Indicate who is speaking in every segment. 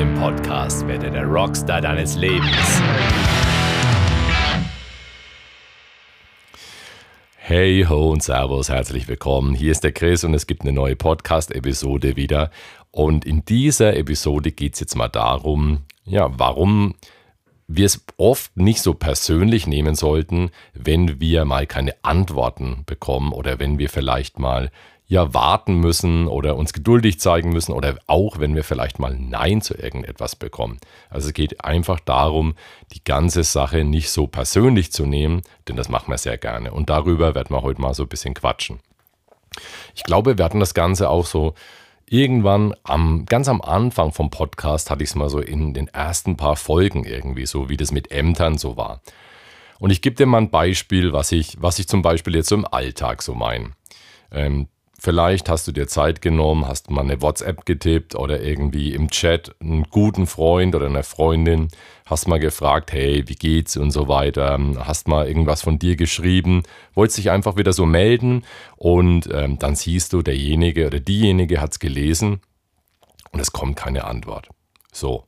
Speaker 1: Im Podcast Werde der Rockstar deines Lebens. Hey ho und Servus, herzlich willkommen. Hier ist der Chris und es gibt eine neue Podcast-Episode wieder. Und in dieser Episode geht es jetzt mal darum, ja, warum wir es oft nicht so persönlich nehmen sollten, wenn wir mal keine Antworten bekommen oder wenn wir vielleicht mal ja warten müssen oder uns geduldig zeigen müssen oder auch wenn wir vielleicht mal Nein zu irgendetwas bekommen. Also es geht einfach darum, die ganze Sache nicht so persönlich zu nehmen, denn das machen wir sehr gerne. Und darüber werden wir heute mal so ein bisschen quatschen. Ich glaube, wir hatten das Ganze auch so irgendwann am, ganz am Anfang vom Podcast hatte ich es mal so in den ersten paar Folgen irgendwie, so wie das mit Ämtern so war. Und ich gebe dir mal ein Beispiel, was ich, was ich zum Beispiel jetzt so im Alltag so meine. Ähm, Vielleicht hast du dir Zeit genommen, hast mal eine WhatsApp getippt oder irgendwie im Chat einen guten Freund oder eine Freundin, hast mal gefragt, hey, wie geht's und so weiter, hast mal irgendwas von dir geschrieben, wolltest dich einfach wieder so melden und ähm, dann siehst du, derjenige oder diejenige hat's gelesen und es kommt keine Antwort. So,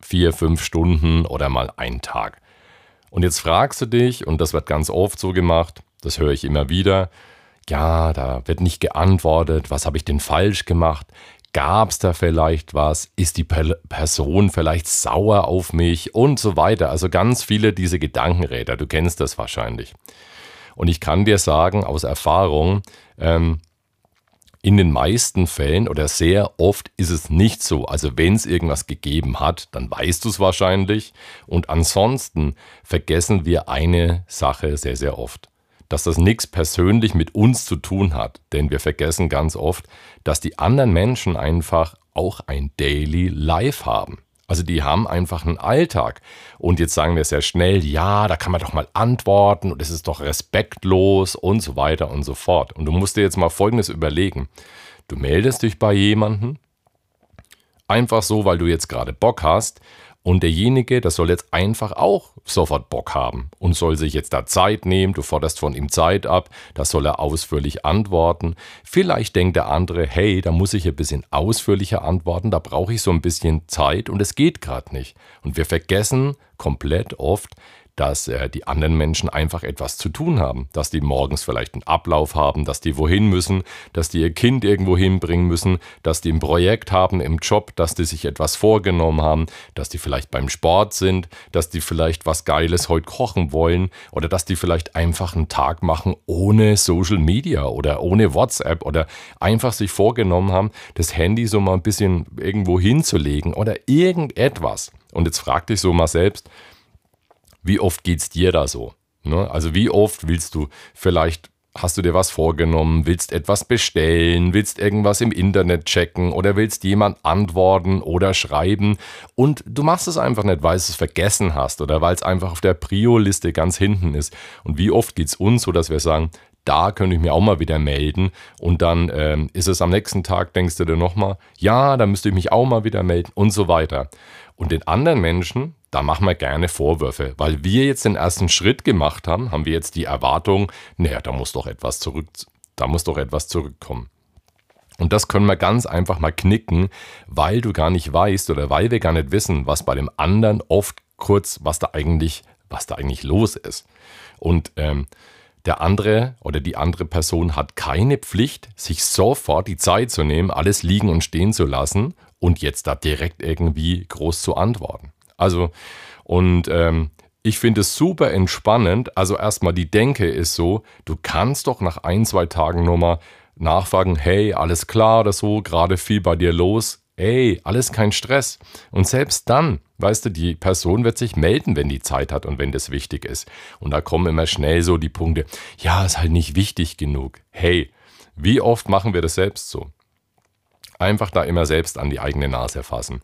Speaker 1: vier, fünf Stunden oder mal ein Tag. Und jetzt fragst du dich, und das wird ganz oft so gemacht, das höre ich immer wieder, ja, da wird nicht geantwortet, was habe ich denn falsch gemacht? Gab es da vielleicht was? Ist die Person vielleicht sauer auf mich? Und so weiter. Also ganz viele diese Gedankenräder, du kennst das wahrscheinlich. Und ich kann dir sagen aus Erfahrung, ähm, in den meisten Fällen oder sehr oft ist es nicht so. Also wenn es irgendwas gegeben hat, dann weißt du es wahrscheinlich. Und ansonsten vergessen wir eine Sache sehr, sehr oft dass das nichts persönlich mit uns zu tun hat. Denn wir vergessen ganz oft, dass die anderen Menschen einfach auch ein Daily Life haben. Also die haben einfach einen Alltag. Und jetzt sagen wir sehr schnell, ja, da kann man doch mal antworten und es ist doch respektlos und so weiter und so fort. Und du musst dir jetzt mal Folgendes überlegen. Du meldest dich bei jemandem, einfach so, weil du jetzt gerade Bock hast und derjenige, das soll jetzt einfach auch sofort Bock haben und soll sich jetzt da Zeit nehmen. Du forderst von ihm Zeit ab, das soll er ausführlich antworten. Vielleicht denkt der andere, hey, da muss ich ein bisschen ausführlicher antworten, da brauche ich so ein bisschen Zeit und es geht gerade nicht. Und wir vergessen komplett oft, dass äh, die anderen Menschen einfach etwas zu tun haben, dass die morgens vielleicht einen Ablauf haben, dass die wohin müssen, dass die ihr Kind irgendwo hinbringen müssen, dass die ein Projekt haben im Job, dass die sich etwas vorgenommen haben, dass die vielleicht beim Sport sind, dass die vielleicht was Geiles heute kochen wollen oder dass die vielleicht einfach einen Tag machen ohne Social Media oder ohne WhatsApp oder einfach sich vorgenommen haben, das Handy so mal ein bisschen irgendwo hinzulegen oder irgendetwas. Und jetzt frag dich so mal selbst, wie oft geht es dir da so? Ne? Also wie oft willst du vielleicht hast du dir was vorgenommen, willst etwas bestellen, willst irgendwas im Internet checken oder willst jemand antworten oder schreiben und du machst es einfach nicht, weil du es vergessen hast oder weil es einfach auf der Prio-Liste ganz hinten ist. Und wie oft geht es uns so, dass wir sagen, da könnte ich mir auch mal wieder melden und dann ähm, ist es am nächsten Tag, denkst du dir nochmal, ja, da müsste ich mich auch mal wieder melden und so weiter. Und den anderen Menschen, da machen wir gerne Vorwürfe, weil wir jetzt den ersten Schritt gemacht haben, haben wir jetzt die Erwartung, naja, da muss doch etwas zurück, da muss doch etwas zurückkommen. Und das können wir ganz einfach mal knicken, weil du gar nicht weißt oder weil wir gar nicht wissen, was bei dem anderen oft kurz, was da eigentlich, was da eigentlich los ist. Und ähm, der andere oder die andere Person hat keine Pflicht, sich sofort die Zeit zu nehmen, alles liegen und stehen zu lassen und jetzt da direkt irgendwie groß zu antworten. Also, und ähm, ich finde es super entspannend. Also erstmal die Denke ist so, du kannst doch nach ein, zwei Tagen nochmal nachfragen, hey, alles klar oder so, gerade viel bei dir los. Ey, alles kein Stress. Und selbst dann, weißt du, die Person wird sich melden, wenn die Zeit hat und wenn das wichtig ist. Und da kommen immer schnell so die Punkte, ja, ist halt nicht wichtig genug. Hey, wie oft machen wir das selbst so? Einfach da immer selbst an die eigene Nase fassen.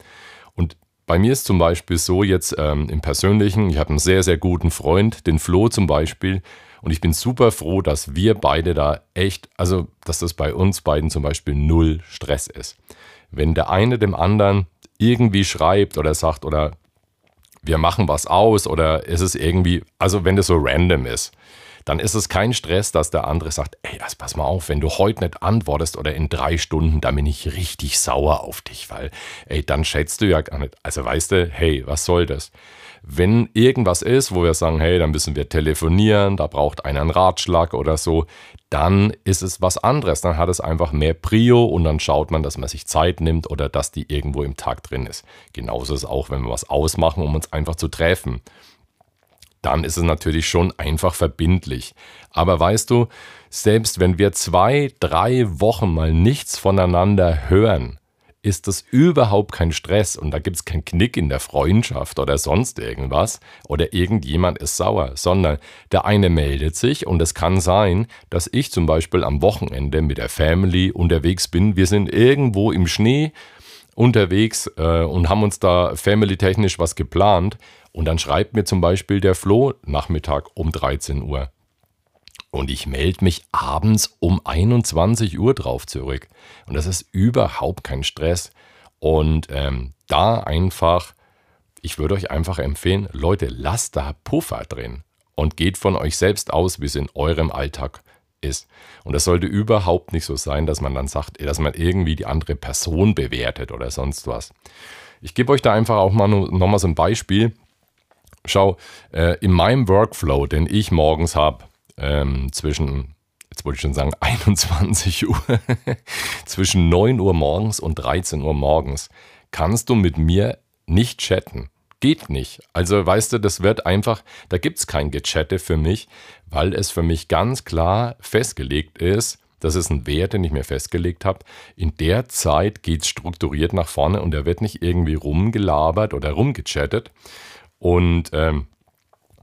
Speaker 1: Und bei mir ist zum Beispiel so jetzt ähm, im Persönlichen, ich habe einen sehr, sehr guten Freund, den Flo zum Beispiel, und ich bin super froh, dass wir beide da echt, also dass das bei uns beiden zum Beispiel null Stress ist. Wenn der eine dem anderen irgendwie schreibt oder sagt oder wir machen was aus oder ist es irgendwie, also wenn das so random ist, dann ist es kein Stress, dass der andere sagt, ey, also pass mal auf, wenn du heute nicht antwortest oder in drei Stunden, dann bin ich richtig sauer auf dich, weil, ey, dann schätzt du ja gar nicht. Also weißt du, hey, was soll das? Wenn irgendwas ist, wo wir sagen, hey, dann müssen wir telefonieren, da braucht einer einen Ratschlag oder so, dann ist es was anderes. Dann hat es einfach mehr Prio und dann schaut man, dass man sich Zeit nimmt oder dass die irgendwo im Tag drin ist. Genauso ist es auch, wenn wir was ausmachen, um uns einfach zu treffen. Dann ist es natürlich schon einfach verbindlich. Aber weißt du, selbst wenn wir zwei, drei Wochen mal nichts voneinander hören, ist das überhaupt kein Stress und da gibt es keinen Knick in der Freundschaft oder sonst irgendwas oder irgendjemand ist sauer, sondern der eine meldet sich und es kann sein, dass ich zum Beispiel am Wochenende mit der Family unterwegs bin. Wir sind irgendwo im Schnee unterwegs äh, und haben uns da family-technisch was geplant und dann schreibt mir zum Beispiel der Flo Nachmittag um 13 Uhr. Und ich melde mich abends um 21 Uhr drauf zurück. Und das ist überhaupt kein Stress. Und ähm, da einfach, ich würde euch einfach empfehlen, Leute, lasst da Puffer drin und geht von euch selbst aus, wie es in eurem Alltag ist. Und das sollte überhaupt nicht so sein, dass man dann sagt, dass man irgendwie die andere Person bewertet oder sonst was. Ich gebe euch da einfach auch mal nochmal so ein Beispiel. Schau, äh, in meinem Workflow, den ich morgens habe, ähm, zwischen, jetzt wollte ich schon sagen, 21 Uhr, zwischen 9 Uhr morgens und 13 Uhr morgens, kannst du mit mir nicht chatten. Geht nicht. Also weißt du, das wird einfach, da gibt es kein Gechatte für mich, weil es für mich ganz klar festgelegt ist, das ist ein Wert, den ich mir festgelegt habe. In der Zeit geht es strukturiert nach vorne und da wird nicht irgendwie rumgelabert oder rumgechattet. Und ähm,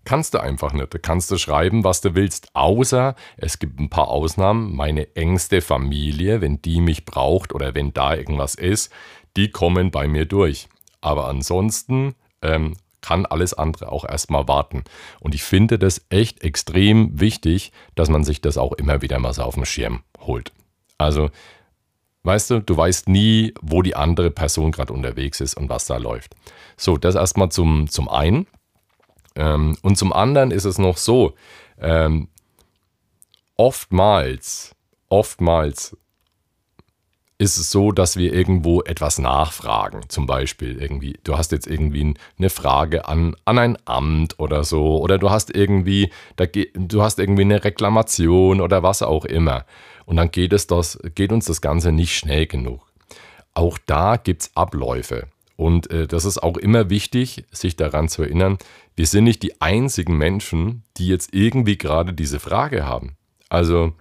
Speaker 1: kannst du einfach nicht. Da kannst du schreiben, was du willst, außer es gibt ein paar Ausnahmen. Meine engste Familie, wenn die mich braucht oder wenn da irgendwas ist, die kommen bei mir durch. Aber ansonsten ähm, kann alles andere auch erstmal warten. Und ich finde das echt extrem wichtig, dass man sich das auch immer wieder mal so auf den Schirm holt. Also, weißt du, du weißt nie, wo die andere Person gerade unterwegs ist und was da läuft. So, das erstmal zum, zum einen. Ähm, und zum anderen ist es noch so, ähm, oftmals, oftmals ist es so, dass wir irgendwo etwas nachfragen. Zum Beispiel irgendwie, du hast jetzt irgendwie eine Frage an, an ein Amt oder so, oder du hast irgendwie, da, du hast irgendwie eine Reklamation oder was auch immer. Und dann geht, es das, geht uns das Ganze nicht schnell genug. Auch da gibt es Abläufe. Und äh, das ist auch immer wichtig, sich daran zu erinnern, wir sind nicht die einzigen Menschen, die jetzt irgendwie gerade diese Frage haben. Also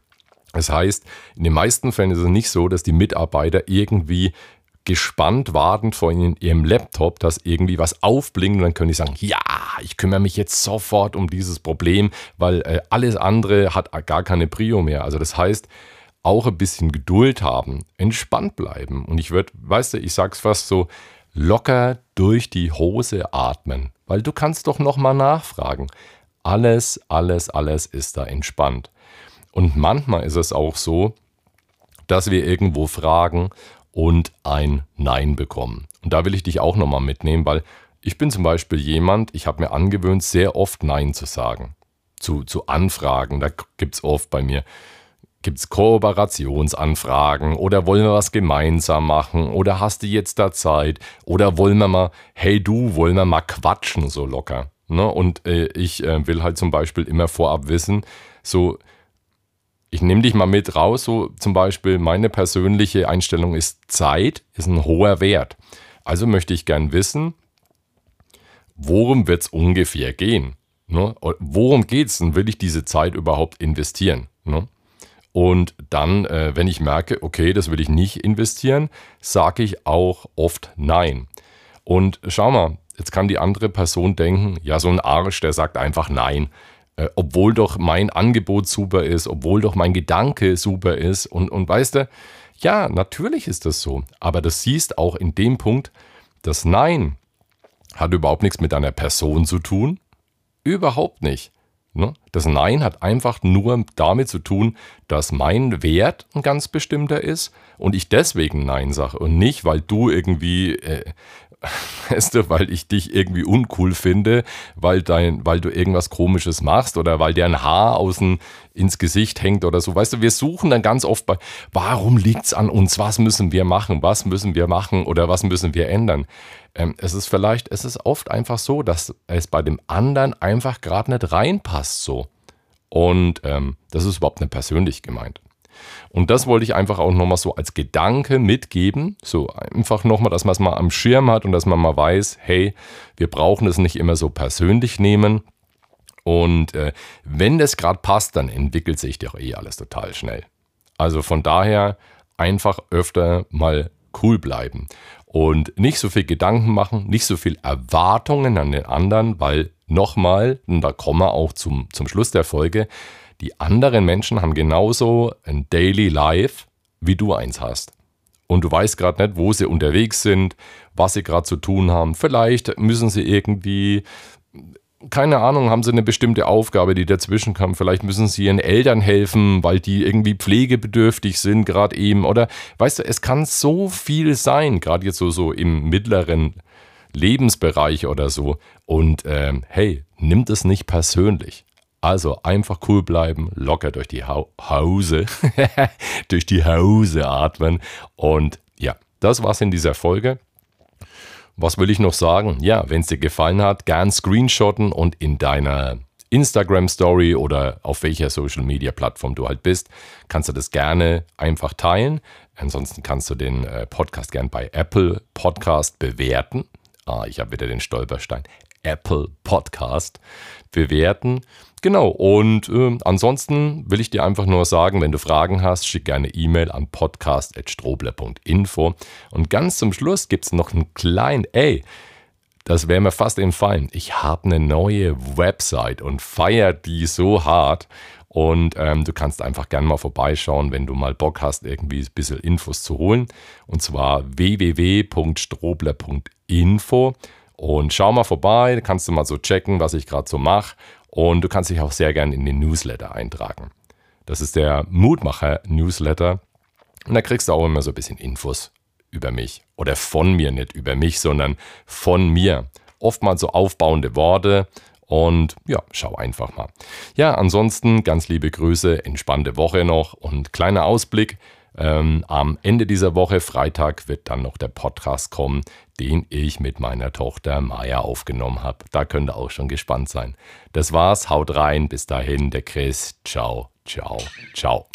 Speaker 1: das heißt, in den meisten Fällen ist es nicht so, dass die Mitarbeiter irgendwie gespannt warten vor ihrem Laptop, dass irgendwie was aufblinkt und dann können die sagen, ja, ich kümmere mich jetzt sofort um dieses Problem, weil äh, alles andere hat gar keine Prio mehr. Also das heißt, auch ein bisschen Geduld haben, entspannt bleiben. Und ich würde, weißt du, ich sag's fast so, locker durch die Hose atmen, weil du kannst doch nochmal nachfragen. Alles, alles, alles ist da entspannt. Und manchmal ist es auch so, dass wir irgendwo fragen und ein Nein bekommen. Und da will ich dich auch nochmal mitnehmen, weil ich bin zum Beispiel jemand, ich habe mir angewöhnt, sehr oft Nein zu sagen. Zu, zu Anfragen, da gibt es oft bei mir, gibt es Kooperationsanfragen oder wollen wir was gemeinsam machen oder hast du jetzt da Zeit oder wollen wir mal, hey du, wollen wir mal quatschen so locker. Ne? Und äh, ich äh, will halt zum Beispiel immer vorab wissen, so ich nehme dich mal mit raus, so zum Beispiel meine persönliche Einstellung ist Zeit ist ein hoher Wert. Also möchte ich gern wissen, worum wird es ungefähr gehen? Ne? Worum geht es denn? Will ich diese Zeit überhaupt investieren? Ne? Und dann, äh, wenn ich merke, okay, das will ich nicht investieren, sage ich auch oft Nein. Und schau mal, jetzt kann die andere Person denken, ja, so ein Arsch, der sagt einfach Nein. Äh, obwohl doch mein Angebot super ist, obwohl doch mein Gedanke super ist. Und, und weißt du, ja, natürlich ist das so. Aber das siehst auch in dem Punkt, das Nein hat überhaupt nichts mit deiner Person zu tun. Überhaupt nicht. Ne? Das Nein hat einfach nur damit zu tun, dass mein Wert ein ganz bestimmter ist und ich deswegen Nein sage und nicht, weil du irgendwie äh, Weißt du, weil ich dich irgendwie uncool finde, weil, dein, weil du irgendwas Komisches machst oder weil dir ein Haar außen ins Gesicht hängt oder so. Weißt du, wir suchen dann ganz oft bei, warum liegt es an uns? Was müssen wir machen? Was müssen wir machen oder was müssen wir ändern? Ähm, es ist vielleicht, es ist oft einfach so, dass es bei dem anderen einfach gerade nicht reinpasst so. Und ähm, das ist überhaupt nicht persönlich gemeint. Und das wollte ich einfach auch nochmal so als Gedanke mitgeben. So einfach nochmal, dass man es mal am Schirm hat und dass man mal weiß, hey, wir brauchen es nicht immer so persönlich nehmen. Und äh, wenn das gerade passt, dann entwickelt sich doch eh alles total schnell. Also von daher einfach öfter mal cool bleiben und nicht so viel Gedanken machen, nicht so viel Erwartungen an den anderen, weil nochmal, und da kommen wir auch zum, zum Schluss der Folge, die anderen Menschen haben genauso ein Daily Life, wie du eins hast. Und du weißt gerade nicht, wo sie unterwegs sind, was sie gerade zu tun haben. Vielleicht müssen sie irgendwie, keine Ahnung, haben sie eine bestimmte Aufgabe, die dazwischen kommt. Vielleicht müssen sie ihren Eltern helfen, weil die irgendwie pflegebedürftig sind, gerade eben. Oder weißt du, es kann so viel sein, gerade jetzt so, so im mittleren Lebensbereich oder so. Und ähm, hey, nimmt es nicht persönlich. Also einfach cool bleiben, locker durch die ha Hause, durch die Hause atmen. Und ja, das war's in dieser Folge. Was will ich noch sagen? Ja, wenn es dir gefallen hat, gern screenshotten und in deiner Instagram Story oder auf welcher Social Media Plattform du halt bist, kannst du das gerne einfach teilen. Ansonsten kannst du den äh, Podcast gern bei Apple Podcast bewerten. Ah, ich habe wieder den Stolperstein. Apple Podcast bewerten. Genau, und äh, ansonsten will ich dir einfach nur sagen, wenn du Fragen hast, schick gerne E-Mail an podcast.strobler.info. Und ganz zum Schluss gibt es noch einen kleinen, ey, das wäre mir fast entfallen. Ich habe eine neue Website und feiere die so hart. Und ähm, du kannst einfach gerne mal vorbeischauen, wenn du mal Bock hast, irgendwie ein bisschen Infos zu holen. Und zwar www.strobler.info. Und schau mal vorbei, kannst du mal so checken, was ich gerade so mache. Und du kannst dich auch sehr gerne in den Newsletter eintragen. Das ist der Mutmacher-Newsletter. Und da kriegst du auch immer so ein bisschen Infos über mich. Oder von mir, nicht über mich, sondern von mir. Oftmals so aufbauende Worte. Und ja, schau einfach mal. Ja, ansonsten ganz liebe Grüße, entspannte Woche noch und kleiner Ausblick. Ähm, am Ende dieser Woche, Freitag, wird dann noch der Podcast kommen, den ich mit meiner Tochter Maya aufgenommen habe. Da könnt ihr auch schon gespannt sein. Das war's, haut rein, bis dahin, der Chris. Ciao, ciao, ciao.